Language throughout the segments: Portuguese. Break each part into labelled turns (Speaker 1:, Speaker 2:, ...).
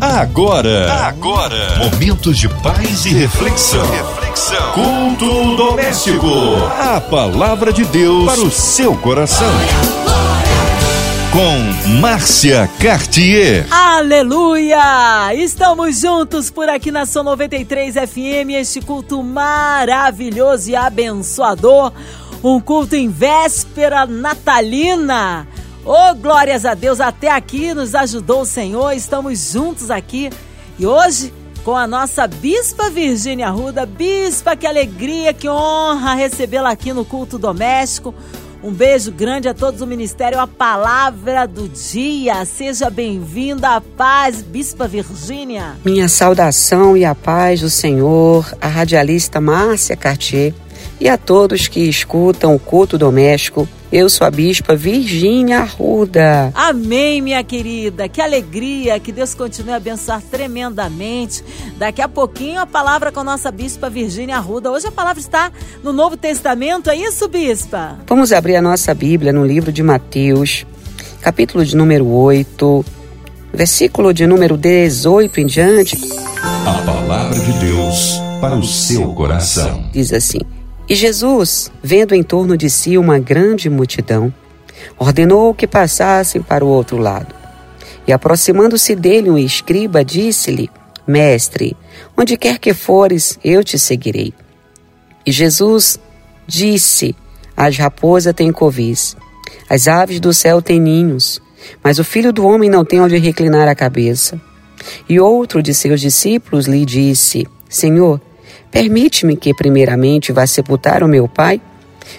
Speaker 1: Agora, agora, momentos de paz e reflexão. reflexão. Culto doméstico. A palavra de Deus para o seu coração. Com Márcia Cartier.
Speaker 2: Aleluia! Estamos juntos por aqui na São 93 FM, este culto maravilhoso e abençoador. Um culto em véspera natalina. Oh, glórias a Deus, até aqui nos ajudou o Senhor, estamos juntos aqui. E hoje, com a nossa Bispa Virgínia Ruda, Bispa, que alegria, que honra recebê-la aqui no culto doméstico. Um beijo grande a todos do Ministério, a palavra do dia. Seja bem-vinda, a paz, Bispa Virgínia.
Speaker 3: Minha saudação e a paz do Senhor, a radialista Márcia Cartier e a todos que escutam o culto doméstico eu sou a bispa Virgínia Arruda.
Speaker 2: Amém, minha querida. Que alegria. Que Deus continue a abençoar tremendamente. Daqui a pouquinho a palavra com a nossa bispa Virgínia Arruda. Hoje a palavra está no Novo Testamento, é isso, bispa?
Speaker 3: Vamos abrir a nossa Bíblia no livro de Mateus, capítulo de número 8, versículo de número 18 em diante.
Speaker 1: A palavra de Deus para o seu coração.
Speaker 3: Diz assim: e Jesus, vendo em torno de si uma grande multidão, ordenou que passassem para o outro lado. E aproximando-se dele um escriba, disse-lhe: Mestre, onde quer que fores, eu te seguirei. E Jesus disse: As raposas têm covis, as aves do céu têm ninhos, mas o filho do homem não tem onde reclinar a cabeça. E outro de seus discípulos lhe disse: Senhor, Permite-me que, primeiramente, vá sepultar o meu pai?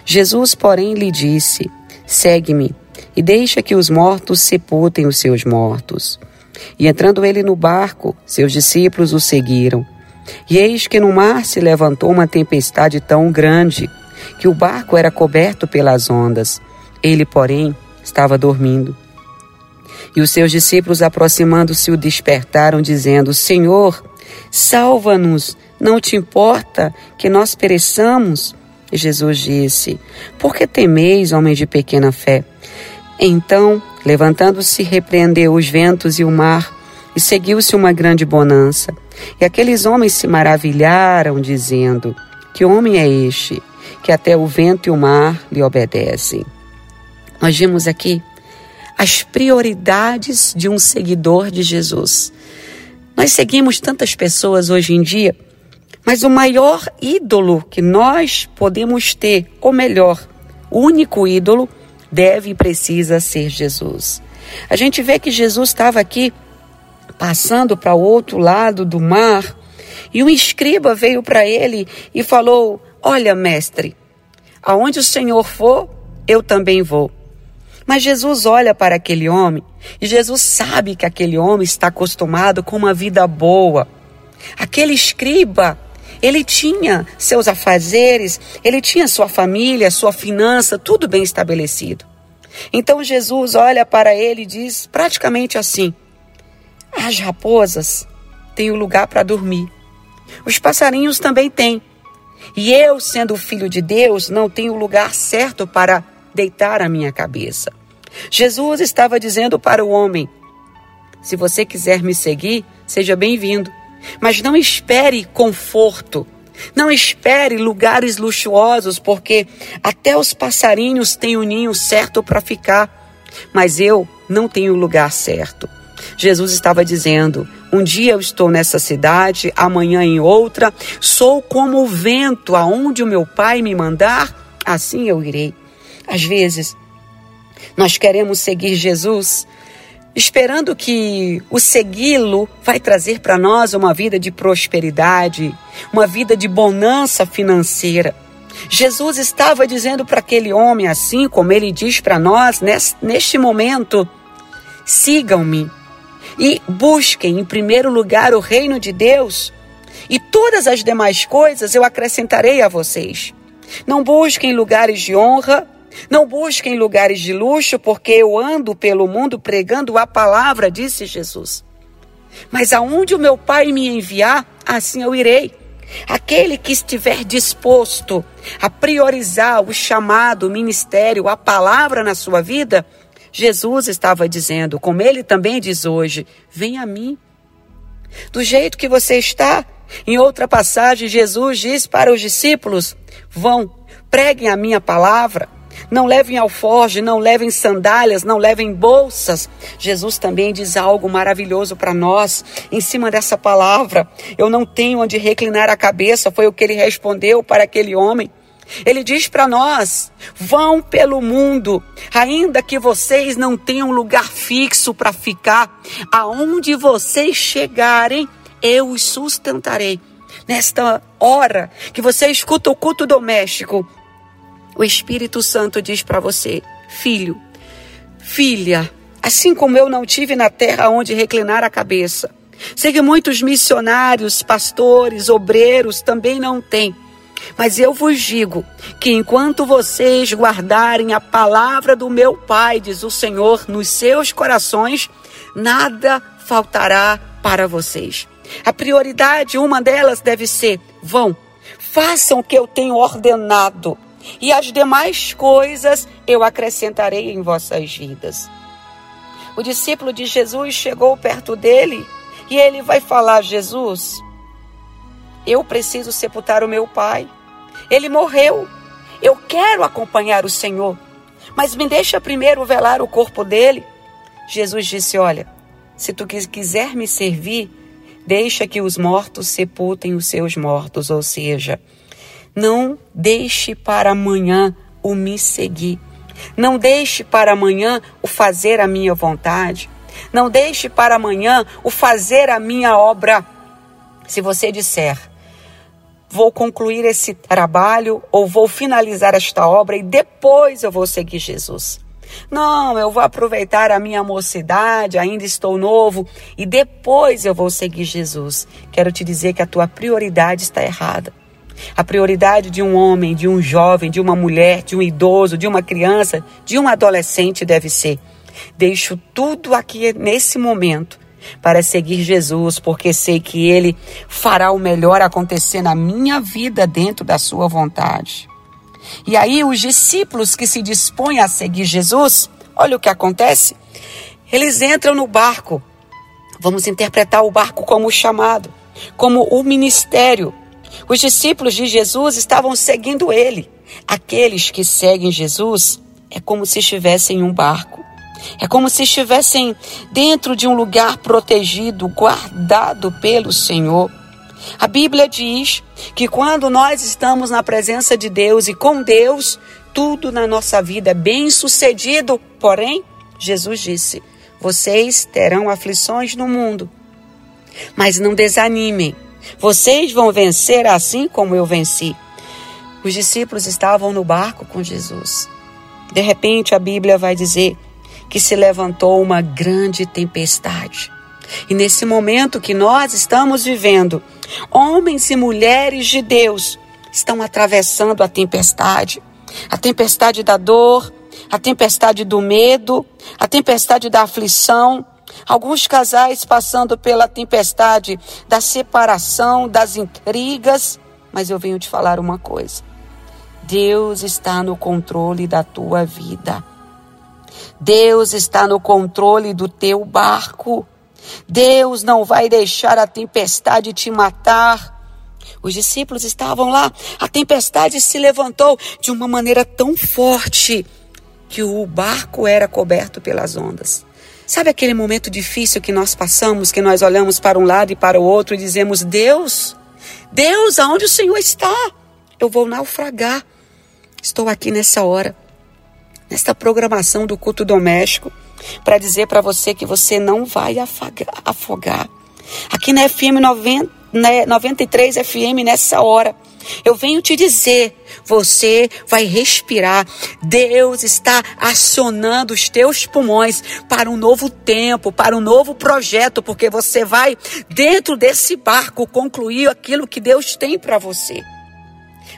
Speaker 3: Jesus, porém, lhe disse: Segue-me e deixa que os mortos sepultem os seus mortos. E entrando ele no barco, seus discípulos o seguiram. E eis que no mar se levantou uma tempestade tão grande que o barco era coberto pelas ondas. Ele, porém, estava dormindo. E os seus discípulos, aproximando-se, o despertaram, dizendo: Senhor, salva-nos não te importa que nós pereçamos? E Jesus disse: Por que temeis, homem de pequena fé? Então, levantando-se, repreendeu os ventos e o mar, e seguiu-se uma grande bonança. E aqueles homens se maravilharam, dizendo: Que homem é este, que até o vento e o mar lhe obedecem? Nós vimos aqui as prioridades de um seguidor de Jesus. Nós seguimos tantas pessoas hoje em dia mas o maior ídolo que nós podemos ter, ou melhor, o único ídolo, deve e precisa ser Jesus. A gente vê que Jesus estava aqui passando para o outro lado do mar e um escriba veio para ele e falou: Olha, mestre, aonde o Senhor for, eu também vou. Mas Jesus olha para aquele homem e Jesus sabe que aquele homem está acostumado com uma vida boa. Aquele escriba ele tinha seus afazeres, ele tinha sua família, sua finança, tudo bem estabelecido. Então Jesus olha para ele e diz praticamente assim: As raposas têm o um lugar para dormir. Os passarinhos também têm. E eu, sendo filho de Deus, não tenho o lugar certo para deitar a minha cabeça. Jesus estava dizendo para o homem: Se você quiser me seguir, seja bem-vindo. Mas não espere conforto. Não espere lugares luxuosos, porque até os passarinhos têm o ninho certo para ficar. Mas eu não tenho o lugar certo. Jesus estava dizendo: um dia eu estou nessa cidade, amanhã em outra, sou como o vento, aonde o meu Pai me mandar, assim eu irei. Às vezes, nós queremos seguir Jesus, esperando que o segui-lo vai trazer para nós uma vida de prosperidade, uma vida de bonança financeira. Jesus estava dizendo para aquele homem, assim como ele diz para nós neste momento: sigam-me e busquem em primeiro lugar o reino de Deus, e todas as demais coisas eu acrescentarei a vocês. Não busquem lugares de honra, não busquem lugares de luxo, porque eu ando pelo mundo pregando a palavra, disse Jesus. Mas aonde o meu Pai me enviar, assim eu irei. Aquele que estiver disposto a priorizar o chamado, o ministério, a palavra na sua vida, Jesus estava dizendo, como ele também diz hoje: Vem a mim, Do jeito que você está. Em outra passagem, Jesus diz para os discípulos: Vão, preguem a minha palavra. Não levem alforge, não levem sandálias, não levem bolsas. Jesus também diz algo maravilhoso para nós em cima dessa palavra. Eu não tenho onde reclinar a cabeça, foi o que ele respondeu para aquele homem. Ele diz para nós: vão pelo mundo, ainda que vocês não tenham lugar fixo para ficar, aonde vocês chegarem, eu os sustentarei. Nesta hora que você escuta o culto doméstico, o Espírito Santo diz para você: filho, filha, assim como eu não tive na terra onde reclinar a cabeça, sei que muitos missionários, pastores, obreiros também não têm. Mas eu vos digo que enquanto vocês guardarem a palavra do meu Pai, diz o Senhor, nos seus corações, nada faltará para vocês. A prioridade, uma delas deve ser: vão, façam o que eu tenho ordenado, e as demais coisas eu acrescentarei em vossas vidas. O discípulo de Jesus chegou perto dele e ele vai falar: Jesus, eu preciso sepultar o meu pai. Ele morreu. Eu quero acompanhar o Senhor, mas me deixa primeiro velar o corpo dele. Jesus disse: Olha, se tu quiser me servir, deixa que os mortos sepultem os seus mortos, ou seja, não deixe para amanhã o me seguir. Não deixe para amanhã o fazer a minha vontade. Não deixe para amanhã o fazer a minha obra. Se você disser, vou concluir esse trabalho ou vou finalizar esta obra e depois eu vou seguir Jesus. Não, eu vou aproveitar a minha mocidade, ainda estou novo e depois eu vou seguir Jesus. Quero te dizer que a tua prioridade está errada. A prioridade de um homem, de um jovem, de uma mulher, de um idoso, de uma criança, de um adolescente deve ser: deixo tudo aqui nesse momento para seguir Jesus, porque sei que Ele fará o melhor acontecer na minha vida dentro da Sua vontade. E aí, os discípulos que se dispõem a seguir Jesus, olha o que acontece. Eles entram no barco. Vamos interpretar o barco como chamado, como o ministério. Os discípulos de Jesus estavam seguindo ele. Aqueles que seguem Jesus é como se estivessem em um barco. É como se estivessem dentro de um lugar protegido, guardado pelo Senhor. A Bíblia diz que quando nós estamos na presença de Deus e com Deus, tudo na nossa vida é bem sucedido. Porém, Jesus disse: Vocês terão aflições no mundo, mas não desanimem. Vocês vão vencer assim como eu venci. Os discípulos estavam no barco com Jesus. De repente, a Bíblia vai dizer que se levantou uma grande tempestade. E nesse momento que nós estamos vivendo, homens e mulheres de Deus estão atravessando a tempestade a tempestade da dor, a tempestade do medo, a tempestade da aflição. Alguns casais passando pela tempestade da separação, das intrigas. Mas eu venho te falar uma coisa: Deus está no controle da tua vida. Deus está no controle do teu barco. Deus não vai deixar a tempestade te matar. Os discípulos estavam lá, a tempestade se levantou de uma maneira tão forte que o barco era coberto pelas ondas. Sabe aquele momento difícil que nós passamos, que nós olhamos para um lado e para o outro e dizemos: Deus, Deus, aonde o Senhor está? Eu vou naufragar. Estou aqui nessa hora nesta programação do culto doméstico para dizer para você que você não vai afogar. Aqui na FM 90, né, 93 FM nessa hora, eu venho te dizer, você vai respirar. Deus está acionando os teus pulmões para um novo tempo, para um novo projeto, porque você vai dentro desse barco concluir aquilo que Deus tem para você.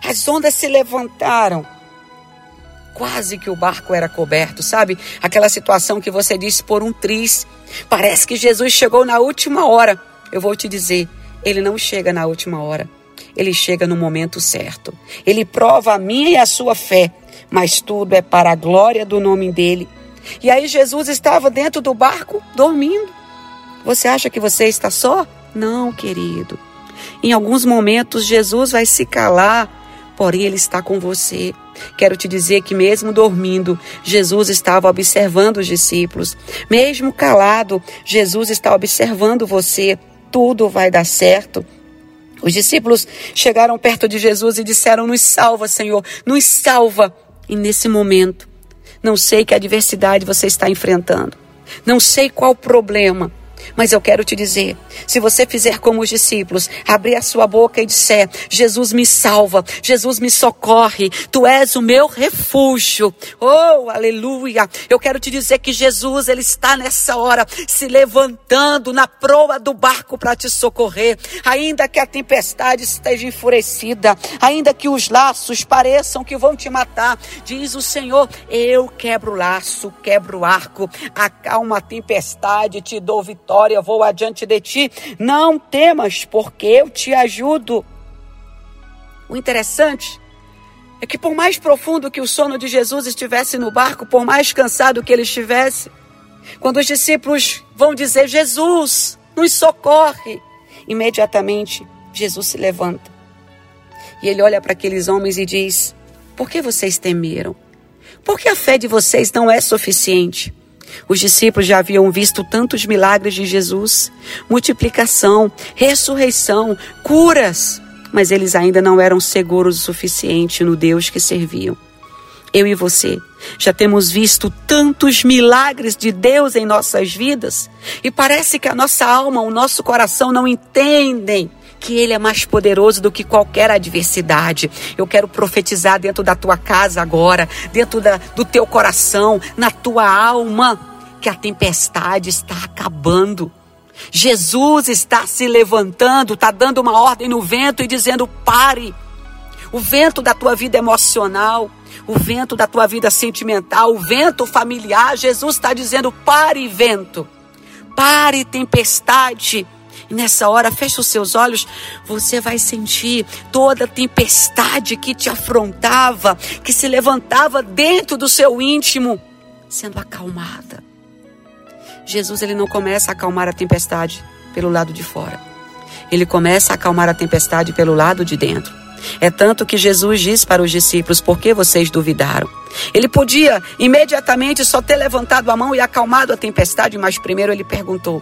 Speaker 3: As ondas se levantaram Quase que o barco era coberto, sabe? Aquela situação que você disse por um triz. Parece que Jesus chegou na última hora. Eu vou te dizer, ele não chega na última hora. Ele chega no momento certo. Ele prova a minha e a sua fé, mas tudo é para a glória do nome dele. E aí Jesus estava dentro do barco dormindo. Você acha que você está só? Não, querido. Em alguns momentos Jesus vai se calar, porém Ele está com você. Quero te dizer que, mesmo dormindo, Jesus estava observando os discípulos. Mesmo calado, Jesus está observando você. Tudo vai dar certo. Os discípulos chegaram perto de Jesus e disseram: Nos salva, Senhor, nos salva. E nesse momento, não sei que adversidade você está enfrentando, não sei qual problema, mas eu quero te dizer: se você fizer como os discípulos, abrir a sua boca e disser: Jesus me salva, Jesus me socorre, tu és o meu refúgio. Oh, aleluia! Eu quero te dizer que Jesus, ele está nessa hora se levantando na proa do barco para te socorrer, ainda que a tempestade esteja enfurecida, ainda que os laços pareçam que vão te matar, diz o Senhor: Eu quebro o laço, quebro o arco, acalma a tempestade, te dou vitória vitória, vou adiante de ti. Não temas, porque eu te ajudo. O interessante é que, por mais profundo que o sono de Jesus estivesse no barco, por mais cansado que ele estivesse, quando os discípulos vão dizer: Jesus, nos socorre, imediatamente Jesus se levanta. E ele olha para aqueles homens e diz: Por que vocês temeram? Por que a fé de vocês não é suficiente? Os discípulos já haviam visto tantos milagres de Jesus, multiplicação, ressurreição, curas, mas eles ainda não eram seguros o suficiente no Deus que serviam. Eu e você já temos visto tantos milagres de Deus em nossas vidas e parece que a nossa alma, o nosso coração não entendem que Ele é mais poderoso do que qualquer adversidade. Eu quero profetizar dentro da tua casa agora, dentro da, do teu coração, na tua alma, que a tempestade está acabando. Jesus está se levantando, está dando uma ordem no vento e dizendo: pare. O vento da tua vida emocional, o vento da tua vida sentimental, o vento familiar, Jesus está dizendo: pare, vento. Pare, tempestade. E nessa hora, fecha os seus olhos, você vai sentir toda a tempestade que te afrontava, que se levantava dentro do seu íntimo, sendo acalmada. Jesus ele não começa a acalmar a tempestade pelo lado de fora. Ele começa a acalmar a tempestade pelo lado de dentro. É tanto que Jesus diz para os discípulos: Por que vocês duvidaram? Ele podia imediatamente só ter levantado a mão e acalmado a tempestade, mas primeiro ele perguntou: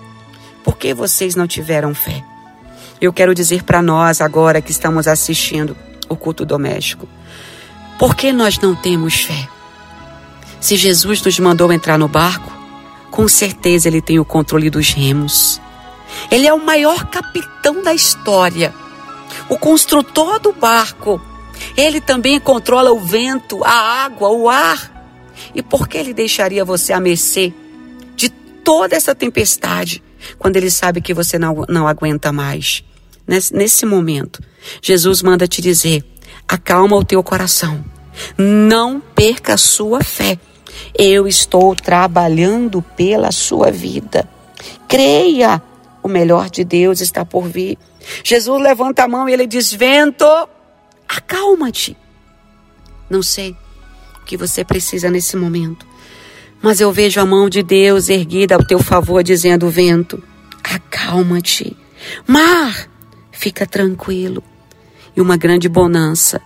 Speaker 3: por que vocês não tiveram fé? Eu quero dizer para nós agora que estamos assistindo o culto doméstico, por que nós não temos fé? Se Jesus nos mandou entrar no barco, com certeza ele tem o controle dos remos. Ele é o maior capitão da história, o construtor do barco. Ele também controla o vento, a água, o ar. E por que ele deixaria você a mercê de toda essa tempestade quando ele sabe que você não, não aguenta mais. Nesse, nesse momento, Jesus manda te dizer: acalma o teu coração, não perca a sua fé. Eu estou trabalhando pela sua vida. Creia, o melhor de Deus está por vir. Jesus levanta a mão e ele diz: Vento, acalma-te. Não sei o que você precisa nesse momento, mas eu vejo a mão de Deus erguida ao teu favor, dizendo: Vento, acalma-te. Mar, fica tranquilo. E uma grande bonança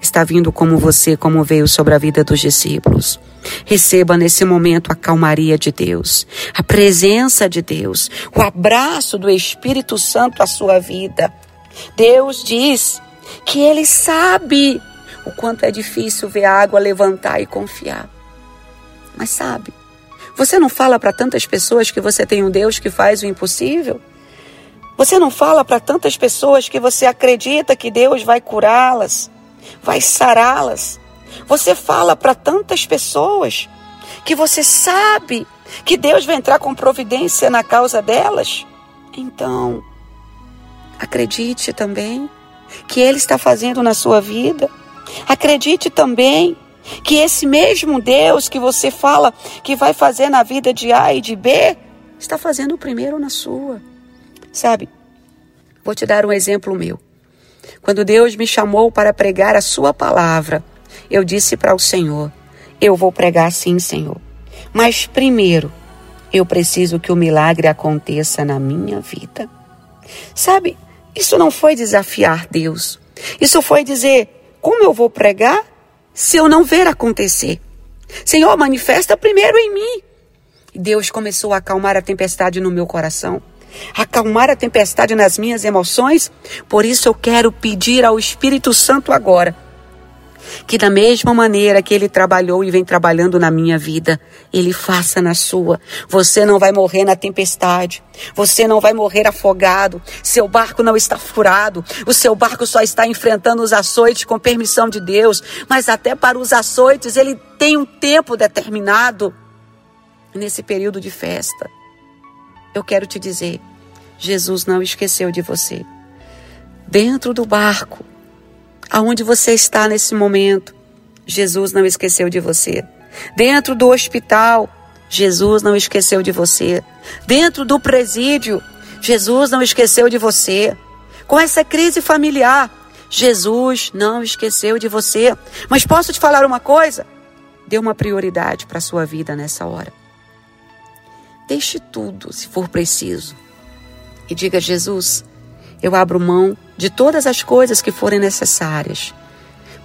Speaker 3: está vindo como você, como veio sobre a vida dos discípulos. Receba nesse momento a calmaria de Deus, a presença de Deus, o abraço do Espírito Santo à sua vida. Deus diz que Ele sabe o quanto é difícil ver a água levantar e confiar. Mas sabe, você não fala para tantas pessoas que você tem um Deus que faz o impossível? Você não fala para tantas pessoas que você acredita que Deus vai curá-las, vai sará-las? Você fala para tantas pessoas que você sabe que Deus vai entrar com providência na causa delas? Então, acredite também que Ele está fazendo na sua vida. Acredite também que esse mesmo Deus que você fala que vai fazer na vida de A e de B, está fazendo o primeiro na sua. Sabe? Vou te dar um exemplo meu. Quando Deus me chamou para pregar a sua palavra, eu disse para o Senhor: Eu vou pregar sim, Senhor. Mas primeiro, eu preciso que o milagre aconteça na minha vida. Sabe, isso não foi desafiar Deus. Isso foi dizer: como eu vou pregar se eu não ver acontecer? Senhor, manifesta primeiro em mim. Deus começou a acalmar a tempestade no meu coração, acalmar a tempestade nas minhas emoções. Por isso eu quero pedir ao Espírito Santo agora que da mesma maneira que ele trabalhou e vem trabalhando na minha vida, ele faça na sua. Você não vai morrer na tempestade. Você não vai morrer afogado. Seu barco não está furado. O seu barco só está enfrentando os açoites com permissão de Deus. Mas até para os açoites, ele tem um tempo determinado. Nesse período de festa, eu quero te dizer: Jesus não esqueceu de você. Dentro do barco, aonde você está nesse momento, Jesus não esqueceu de você. Dentro do hospital, Jesus não esqueceu de você. Dentro do presídio, Jesus não esqueceu de você. Com essa crise familiar, Jesus não esqueceu de você. Mas posso te falar uma coisa? Dê uma prioridade para a sua vida nessa hora. Deixe tudo, se for preciso. E diga: Jesus, eu abro mão de todas as coisas que forem necessárias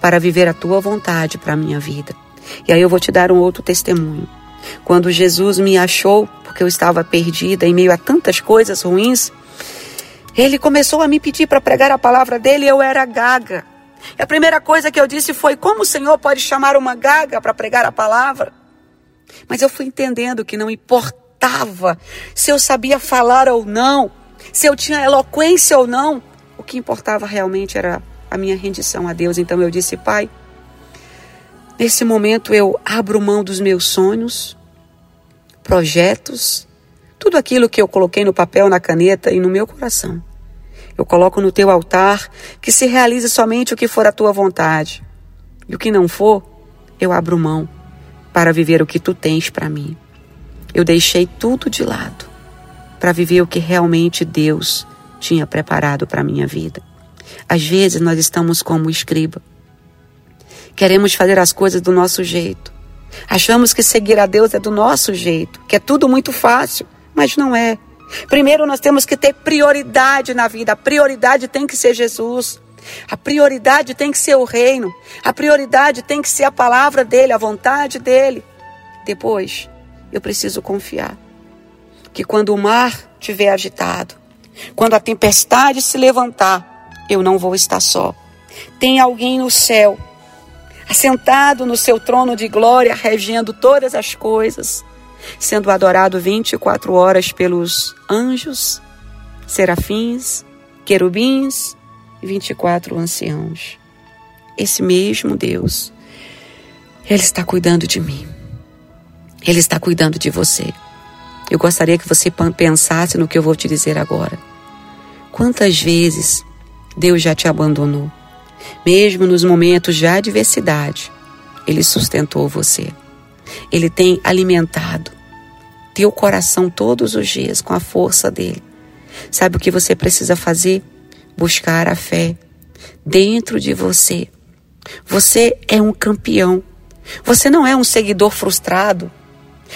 Speaker 3: para viver a tua vontade para a minha vida. E aí eu vou te dar um outro testemunho. Quando Jesus me achou, porque eu estava perdida em meio a tantas coisas ruins, ele começou a me pedir para pregar a palavra dele e eu era gaga. E a primeira coisa que eu disse foi: como o Senhor pode chamar uma gaga para pregar a palavra? Mas eu fui entendendo que não importava se eu sabia falar ou não, se eu tinha eloquência ou não. O que importava realmente era a minha rendição a Deus. Então eu disse, Pai, nesse momento eu abro mão dos meus sonhos, projetos, tudo aquilo que eu coloquei no papel, na caneta e no meu coração. Eu coloco no teu altar que se realize somente o que for a tua vontade. E o que não for, eu abro mão para viver o que tu tens para mim. Eu deixei tudo de lado para viver o que realmente Deus tinha preparado para a minha vida. Às vezes nós estamos como escriba. Queremos fazer as coisas do nosso jeito. Achamos que seguir a Deus é do nosso jeito, que é tudo muito fácil, mas não é. Primeiro nós temos que ter prioridade na vida. A prioridade tem que ser Jesus. A prioridade tem que ser o reino. A prioridade tem que ser a palavra dele, a vontade dele. Depois, eu preciso confiar que quando o mar estiver agitado, quando a tempestade se levantar, eu não vou estar só. Tem alguém no céu, assentado no seu trono de glória, regendo todas as coisas, sendo adorado 24 horas pelos anjos, serafins, querubins e 24 anciãos. Esse mesmo Deus, Ele está cuidando de mim. Ele está cuidando de você. Eu gostaria que você pensasse no que eu vou te dizer agora. Quantas vezes Deus já te abandonou? Mesmo nos momentos de adversidade, Ele sustentou você. Ele tem alimentado teu coração todos os dias com a força dele. Sabe o que você precisa fazer? Buscar a fé dentro de você. Você é um campeão. Você não é um seguidor frustrado.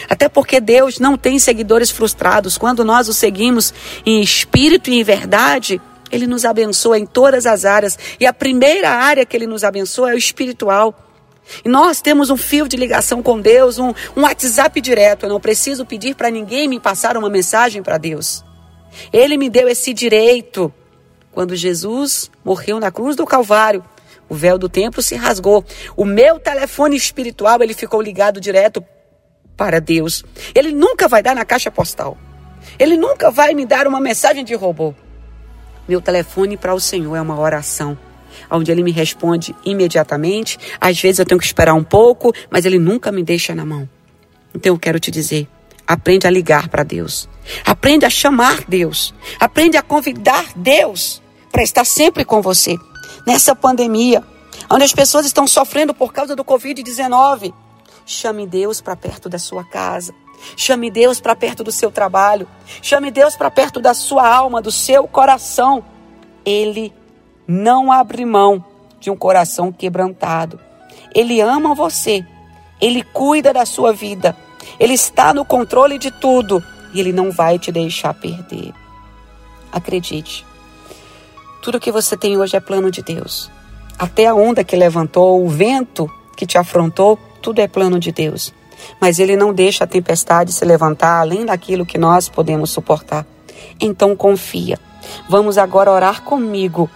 Speaker 3: Até porque Deus não tem seguidores frustrados. Quando nós o seguimos em espírito e em verdade, ele nos abençoa em todas as áreas. E a primeira área que ele nos abençoa é o espiritual. E nós temos um fio de ligação com Deus, um, um WhatsApp direto. Eu não preciso pedir para ninguém me passar uma mensagem para Deus. Ele me deu esse direito. Quando Jesus morreu na cruz do Calvário, o véu do templo se rasgou. O meu telefone espiritual ele ficou ligado direto para Deus. Ele nunca vai dar na caixa postal. Ele nunca vai me dar uma mensagem de robô. Meu telefone para o Senhor é uma oração, onde ele me responde imediatamente. Às vezes eu tenho que esperar um pouco, mas ele nunca me deixa na mão. Então eu quero te dizer, aprende a ligar para Deus. Aprende a chamar Deus. Aprende a convidar Deus para estar sempre com você. Nessa pandemia, onde as pessoas estão sofrendo por causa do Covid-19, Chame Deus para perto da sua casa. Chame Deus para perto do seu trabalho. Chame Deus para perto da sua alma, do seu coração. Ele não abre mão de um coração quebrantado. Ele ama você. Ele cuida da sua vida. Ele está no controle de tudo e ele não vai te deixar perder. Acredite. Tudo que você tem hoje é plano de Deus. Até a onda que levantou, o vento que te afrontou, tudo é plano de Deus. Mas ele não deixa a tempestade se levantar além daquilo que nós podemos suportar. Então confia. Vamos agora orar comigo.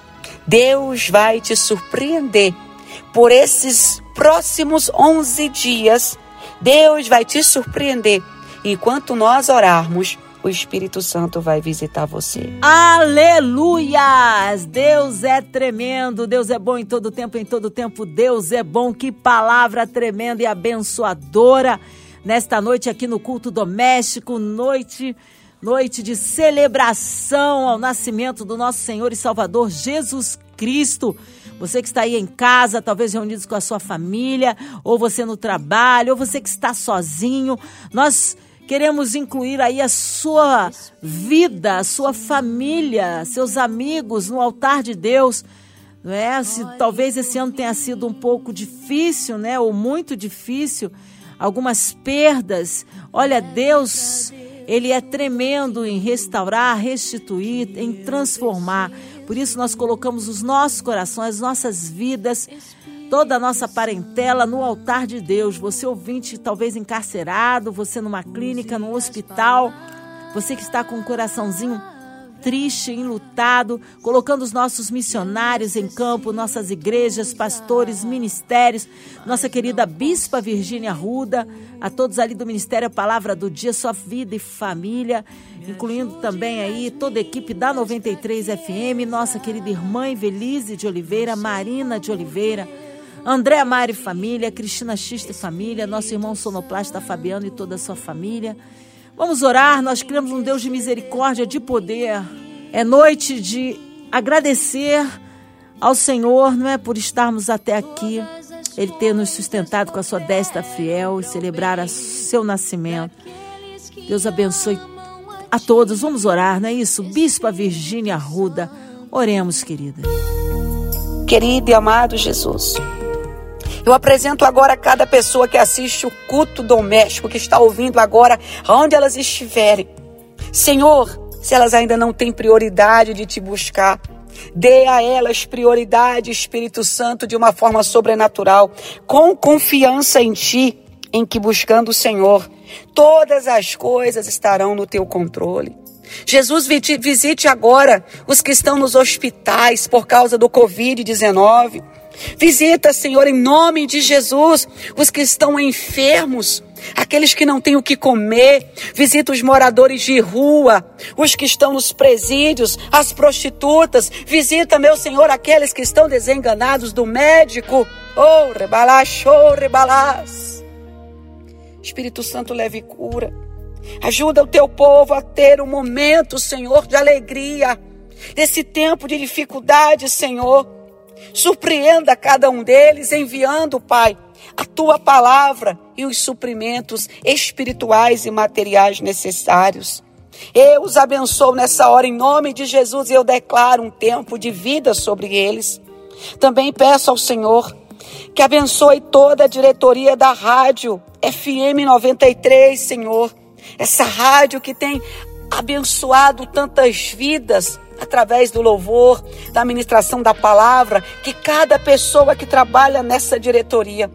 Speaker 3: Deus vai te surpreender por esses próximos 11 dias. Deus vai te surpreender enquanto nós orarmos o Espírito Santo vai visitar você.
Speaker 2: Aleluias! Deus é tremendo, Deus é bom em todo tempo, em todo tempo Deus é bom. Que palavra tremenda e abençoadora nesta noite aqui no culto doméstico, noite noite de celebração ao nascimento do nosso Senhor e Salvador Jesus Cristo. Você que está aí em casa, talvez reunidos com a sua família, ou você no trabalho, ou você que está sozinho, nós Queremos incluir aí a sua vida, a sua família, seus amigos no altar de Deus. Não é? Se talvez esse ano tenha sido um pouco difícil, né, ou muito difícil, algumas perdas. Olha, Deus, ele é tremendo em restaurar, restituir, em transformar. Por isso nós colocamos os nossos corações, as nossas vidas toda a nossa parentela no altar de Deus. Você ouvinte, talvez encarcerado, você numa clínica, num hospital, você que está com um coraçãozinho triste, enlutado, colocando os nossos missionários em campo, nossas igrejas, pastores, ministérios, nossa querida Bispa Virgínia Ruda, a todos ali do Ministério a Palavra do Dia, sua vida e família, incluindo também aí toda a equipe da 93 FM, nossa querida irmã Evelise de Oliveira, Marina de Oliveira, André Mari família, Cristina Xista e família, nosso irmão sonoplasta Fabiano e toda a sua família. Vamos orar, nós criamos um Deus de misericórdia, de poder. É noite de agradecer ao Senhor, não é por estarmos até aqui, Ele ter nos sustentado com a sua destra fiel e celebrar o seu nascimento. Deus abençoe a todos. Vamos orar, não é isso? Bispa Virgínia Arruda, oremos, querida.
Speaker 3: Querido e amado Jesus. Eu apresento agora a cada pessoa que assiste o culto doméstico, que está ouvindo agora, onde elas estiverem. Senhor, se elas ainda não têm prioridade de te buscar, dê a elas prioridade, Espírito Santo, de uma forma sobrenatural, com confiança em ti, em que buscando o Senhor, todas as coisas estarão no teu controle. Jesus visite agora os que estão nos hospitais por causa do Covid-19. Visita, Senhor, em nome de Jesus, os que estão enfermos, aqueles que não têm o que comer. Visita os moradores de rua, os que estão nos presídios, as prostitutas. Visita, meu Senhor, aqueles que estão desenganados do médico. Oh, rebalás, oh, rebalás. Espírito Santo, leve cura. Ajuda o teu povo a ter um momento, Senhor, de alegria. Nesse tempo de dificuldade, Senhor. Surpreenda cada um deles enviando, Pai, a tua palavra e os suprimentos espirituais e materiais necessários. Eu os abençoo nessa hora em nome de Jesus e eu declaro um tempo de vida sobre eles. Também peço ao Senhor que abençoe toda a diretoria da rádio FM 93, Senhor. Essa rádio que tem abençoado tantas vidas através do louvor, da ministração da palavra, que cada pessoa que trabalha nessa diretoria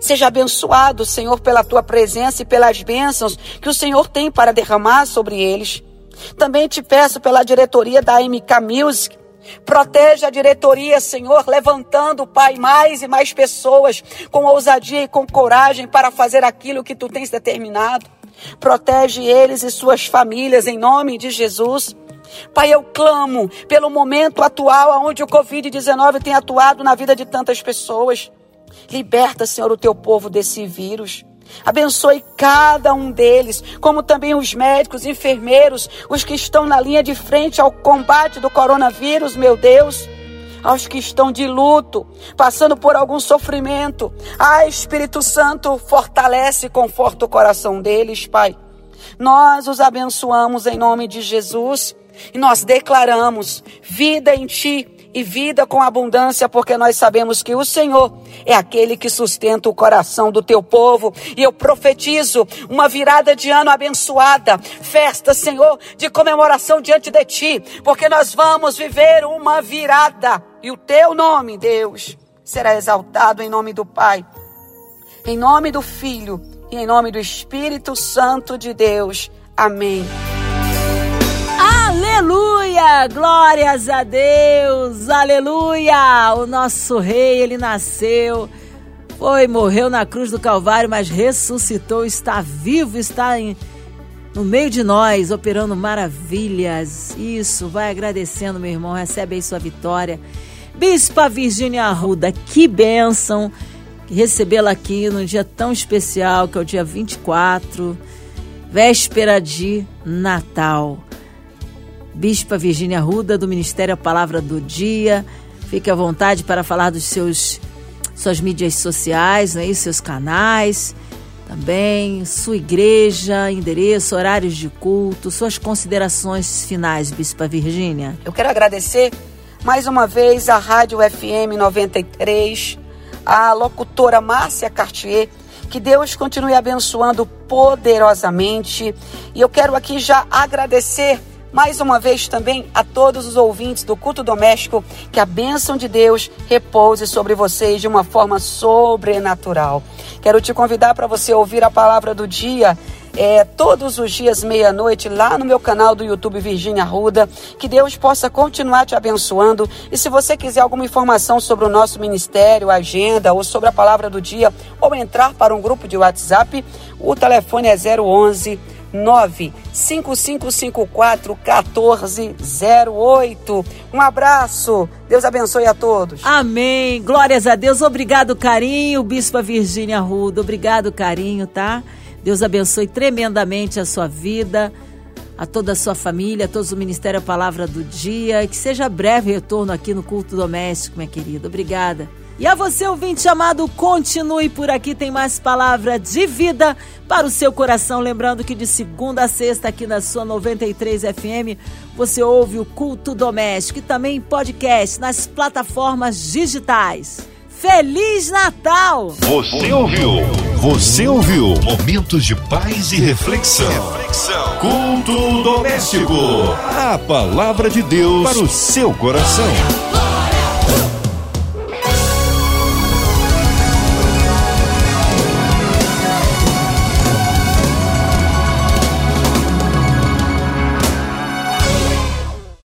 Speaker 3: seja abençoado, Senhor, pela tua presença e pelas bênçãos que o Senhor tem para derramar sobre eles. Também te peço pela diretoria da MK Music, Protege a diretoria, Senhor, levantando, Pai, mais e mais pessoas com ousadia e com coragem para fazer aquilo que tu tens determinado. Protege eles e suas famílias em nome de Jesus. Pai, eu clamo pelo momento atual onde o Covid-19 tem atuado na vida de tantas pessoas. Liberta, Senhor, o teu povo desse vírus. Abençoe cada um deles, como também os médicos, enfermeiros, os que estão na linha de frente ao combate do coronavírus, meu Deus. Aos que estão de luto, passando por algum sofrimento. Ah, Espírito Santo, fortalece e conforta o coração deles, Pai. Nós os abençoamos em nome de Jesus e nós declaramos vida em Ti e vida com abundância, porque nós sabemos que o Senhor é aquele que sustenta o coração do teu povo. E eu profetizo uma virada de ano abençoada, festa, Senhor, de comemoração diante de ti, porque nós vamos viver uma virada e o teu nome, Deus, será exaltado em nome do Pai, em nome do Filho e em nome do Espírito Santo de Deus. Amém.
Speaker 2: Aleluia! Glórias a Deus! Aleluia! O nosso rei, ele nasceu, foi, morreu na cruz do Calvário, mas ressuscitou, está vivo, está em, no meio de nós, operando maravilhas. Isso, vai agradecendo, meu irmão, recebe aí sua vitória. Bispa Virgínia Arruda, que bênção recebê-la aqui num dia tão especial, que é o dia 24, véspera de Natal. Bispa Virgínia Arruda, do Ministério A Palavra do Dia. Fique à vontade para falar dos seus suas mídias sociais, né, seus canais, também sua igreja, endereço, horários de culto, suas considerações finais, Bispa Virgínia.
Speaker 3: Eu quero agradecer mais uma vez a Rádio FM 93, a locutora Márcia Cartier, que Deus continue abençoando poderosamente. E eu quero aqui já agradecer mais uma vez também a todos os ouvintes do culto doméstico, que a bênção de Deus repouse sobre vocês de uma forma sobrenatural. Quero te convidar para você ouvir a palavra do dia é, todos os dias, meia-noite, lá no meu canal do YouTube Virgínia Ruda. Que Deus possa continuar te abençoando. E se você quiser alguma informação sobre o nosso ministério, agenda ou sobre a palavra do dia, ou entrar para um grupo de WhatsApp, o telefone é 011 95554 1408. Um abraço. Deus abençoe a todos.
Speaker 2: Amém. Glórias a Deus. Obrigado, carinho, Bispa Virgínia Ruda. Obrigado, carinho, tá? Deus abençoe tremendamente a sua vida, a toda a sua família, a todos o Ministério a Palavra do Dia. E que seja breve retorno aqui no culto doméstico, minha querida. Obrigada. E a você, ouvinte chamado, continue por aqui, tem mais palavra de vida para o seu coração. Lembrando que de segunda a sexta, aqui na sua 93 FM, você ouve o culto doméstico e também podcast nas plataformas digitais. Feliz Natal!
Speaker 1: Você ouviu? Você ouviu? Momentos de paz e reflexão. reflexão. Culto doméstico. A palavra de Deus para o seu coração.